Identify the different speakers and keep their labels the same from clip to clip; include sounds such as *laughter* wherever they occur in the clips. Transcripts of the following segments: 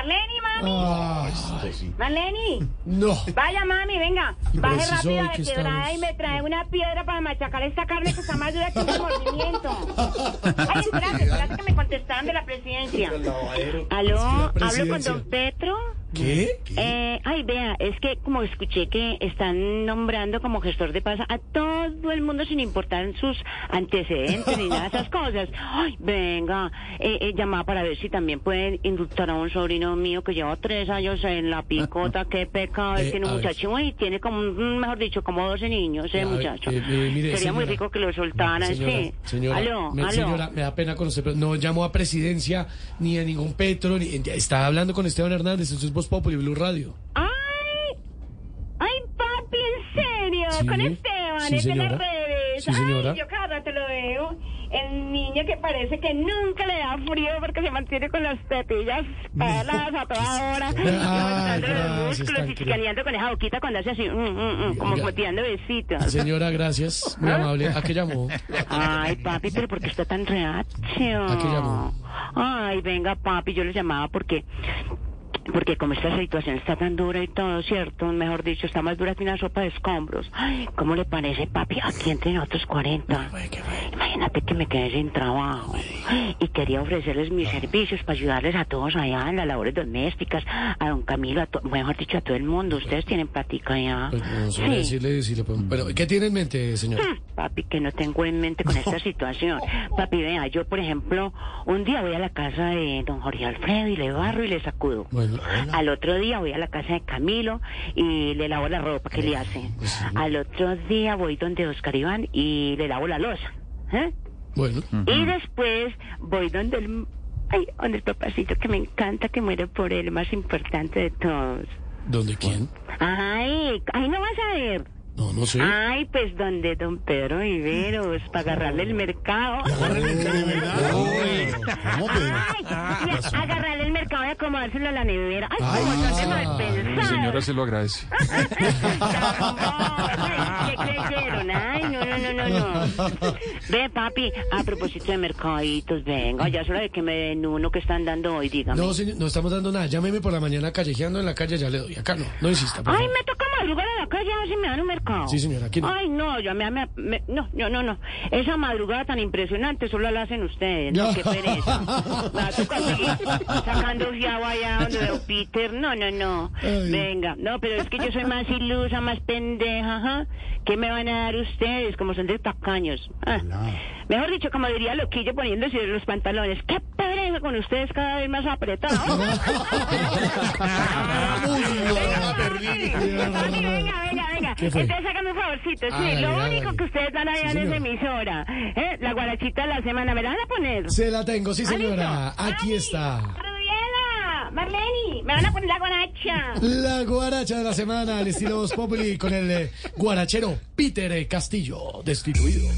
Speaker 1: Marleni, mami.
Speaker 2: Sí.
Speaker 1: Marleni.
Speaker 2: No.
Speaker 1: Vaya, mami, venga. Baje rápido la quebrada
Speaker 2: estamos.
Speaker 1: y me trae una piedra para machacar esta carne que está más dura que un movimiento. *laughs* Ay, espérate, espérate que me contestaron de la presidencia. Aló, hablo con don Petro.
Speaker 2: ¿Qué?
Speaker 1: Eh, ay, vea, es que como escuché que están nombrando como gestor de paz a todo el mundo sin importar sus antecedentes ni nada de esas cosas. *laughs* Ay, venga, eh, eh, llamaba para ver si también pueden indultar a un sobrino mío que lleva tres años en la picota. Qué pecado,
Speaker 2: Eh,
Speaker 1: es tiene
Speaker 2: a
Speaker 1: un muchacho y tiene como, mejor dicho, como 12 niños, ese muchacho.
Speaker 2: eh, eh, mire,
Speaker 1: Sería muy rico que lo soltaran, sí.
Speaker 2: señora,
Speaker 1: aló,
Speaker 2: me,
Speaker 1: aló.
Speaker 2: señora, me da pena conocer, pero no llamó a presidencia ni a ningún Petro, ni, está hablando con Esteban Hernández, eso es Voz Populi, Blue Radio.
Speaker 1: ¡Ay! ¡Ay, papi, en serio!
Speaker 2: Sí,
Speaker 1: Con Esteban,
Speaker 2: sí,
Speaker 1: es de las
Speaker 2: señora.
Speaker 1: redes.
Speaker 2: Sí, señora.
Speaker 1: Ay, yo cada rato lo veo. El niño que parece que nunca le da frío porque se mantiene con las tetillas peladas a toda *laughs* hora.
Speaker 2: Ah,
Speaker 1: levantando los
Speaker 2: gracias,
Speaker 1: músculos y chicaneando con esa boquita cuando hace así, mm, mm, mm, como, tirando besitos.
Speaker 2: Señora, gracias, muy amable. ¿A qué llamó?
Speaker 1: Ay, papi, pero ¿por qué está tan reacio?
Speaker 2: ¿A qué llamó?
Speaker 1: Ay, venga, papi, yo le llamaba porque... Porque como esta situación está tan dura y todo, ¿cierto? Mejor dicho, está más dura que una sopa de escombros. Ay, ¿cómo le parece, papi? Aquí entre nosotros 40. Imagínate que me quedé sin trabajo. Y quería ofrecerles mis servicios para ayudarles a todos allá en las labores domésticas, a don Camilo, a to- mejor dicho, a todo el mundo. Ustedes tienen platica ya.
Speaker 2: Pues no sabría decirle si le podemos- Bueno, ¿qué tiene en mente, señora?
Speaker 1: Hmm, Papi, que no tengo en mente con esta situación. Papi, vea, yo, por ejemplo, un día voy a la casa de don Jorge Alfredo y le barro y le sacudo.
Speaker 2: Bueno,
Speaker 1: Al otro día voy a la casa de Camilo y le lavo la ropa que le hace. Al otro día voy donde Oscar Iván y le lavo la losa. ¿eh?
Speaker 2: bueno.
Speaker 1: Y después voy donde el, ay, donde el papacito que me encanta, que muere por él, el más importante de todos.
Speaker 2: ¿Dónde quién?
Speaker 1: Ay, ay, no vas a ver.
Speaker 2: No, no sé.
Speaker 1: Ay, pues donde don Pedro Viveros, para agarrarle el mercado. *laughs* *laughs*
Speaker 3: ¿Cómo, Pedro?
Speaker 1: Ay, y agarrarle el mercado y acomodárselo a la nevera. Ay, como son de mal
Speaker 4: Mi
Speaker 1: pensados.
Speaker 4: señora se lo agradece. *laughs*
Speaker 1: ¿Qué creyeron? Ay, no, no, no, no, no. Ve, papi, a propósito de mercaditos, venga, ya es hora de que me den uno que están dando hoy, dígame.
Speaker 2: No, señor, no estamos dando nada. Llámeme por la mañana callejeando en la calle, ya le doy. Acá no, no insista.
Speaker 1: Ay,
Speaker 2: favor.
Speaker 1: me toca madrugar a la calle a ver si me dan un mercado.
Speaker 2: Sí, señora, aquí no.
Speaker 1: Ay, no, yo me, me- me- no, no, no, no. Esa madrugada tan impresionante solo la hacen ustedes, ¿no? Qué pereza. *laughs* Va seguir sacando fiado allá donde don Peter. No, no, no.
Speaker 2: Ay.
Speaker 1: Venga, no, pero es que yo soy más ilusa, más pendeja, ajá. ¿Qué me van a dar ustedes? Como son de tacaños. Ah. Mejor dicho, como diría Loquillo poniéndose los pantalones. ¡Qué con ustedes cada vez más apretados! *laughs* Venga, venga, venga.
Speaker 2: ¿Qué fue?
Speaker 1: Entonces hágame un favorcito. Sí, lo único que ustedes dan allá
Speaker 2: Sí,
Speaker 1: en esa emisora, ¿eh? la guarachita de la semana, ¿me la van a poner?
Speaker 2: Se la tengo, sí,
Speaker 1: Ah,
Speaker 2: señora.
Speaker 1: listo.
Speaker 2: Aquí está.
Speaker 1: Marleni, me van a poner la guaracha.
Speaker 2: La guaracha de la semana, al estilo Voz Populi, con el eh, guarachero Peter eh, Castillo, destituido.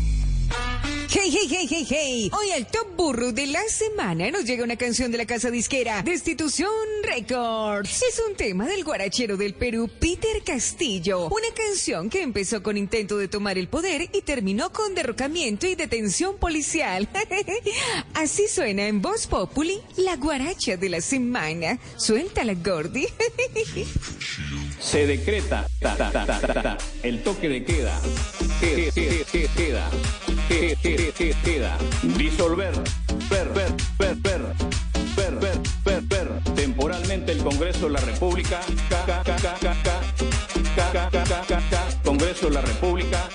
Speaker 5: Hey, hey, hey, hey, hey. Hoy al top burro de la semana nos llega una canción de la casa disquera Destitución Records. Es un tema del guarachero del Perú, Peter Castillo. Una canción que empezó con intento de tomar el poder y terminó con derrocamiento y detención policial. Así suena en Voz Populi, la guaracha de la semana. Suéltala, Gordy.
Speaker 6: Se decreta ta, ta, ta, ta, ta, ta, el toque de queda. Que- que- que- Queda. Disolver. Per, per, per, per. Per, per, per, per. Temporalmente el Congreso de la República. K. Congreso de la República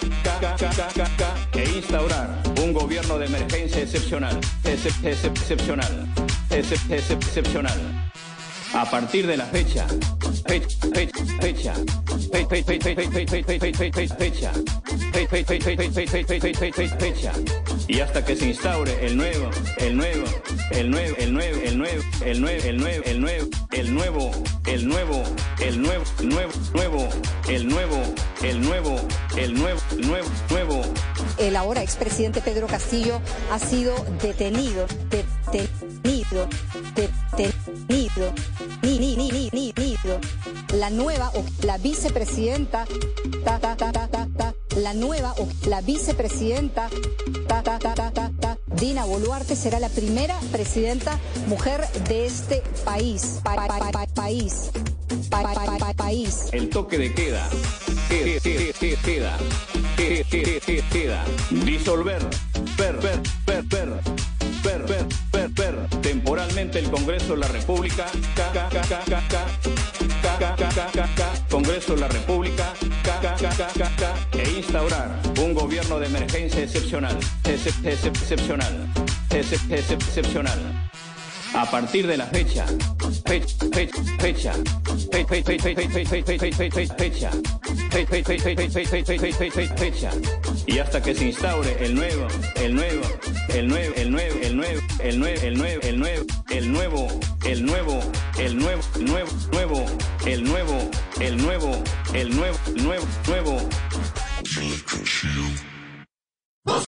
Speaker 6: e instaurar un gobierno de emergencia excepcional, excepcional, excepcional. A partir de la fecha, fecha, fecha, fecha, fe- fe- fe- fe- fe- fe- fe- fe- fe- fe- fe- fecha, fe- fe- fe- fe- fe- fe- fe- fe- fe- fe- fe- fecha, y hasta que se instaure el nuevo, el nuevo, el nuevo, el nuevo, el nuevo, el nuevo, el nuevo, el nuevo, el nuevo, el nuevo, el nuevo, nuevo, nuevo, el nuevo, el nuevo, el nuevo, nuevo, nuevo,
Speaker 7: el ahora expresidente Pedro Castillo ha sido detenido, detenido, detenido, ni, ni, ni, ni, ni, nido. La nueva o la vicepresidenta, ta, ta, ta, ta, ta, ta, la nueva o la vicepresidenta, ta, ta, ta, ta, ta, ta, Dina Boluarte será la primera presidenta mujer de este país. país. país.
Speaker 6: El toque de queda. Queda. Queda. Queda. Queda. Disolver. Per, per, el Congreso de la República, Congreso de la República, e instaurar un gobierno de emergencia excepcional, excepcional, excepcional. A partir de la fecha, fecha, fecha, fecha, fecha, y hasta que se instaure el nuevo, el nuevo, el nuevo, el nuevo, el nuevo, el nuevo, el nuevo, el nuevo el nuevo, el nuevo, nuevo, nuevo, el nuevo, el nuevo, el nuevo, nuevo, nuevo.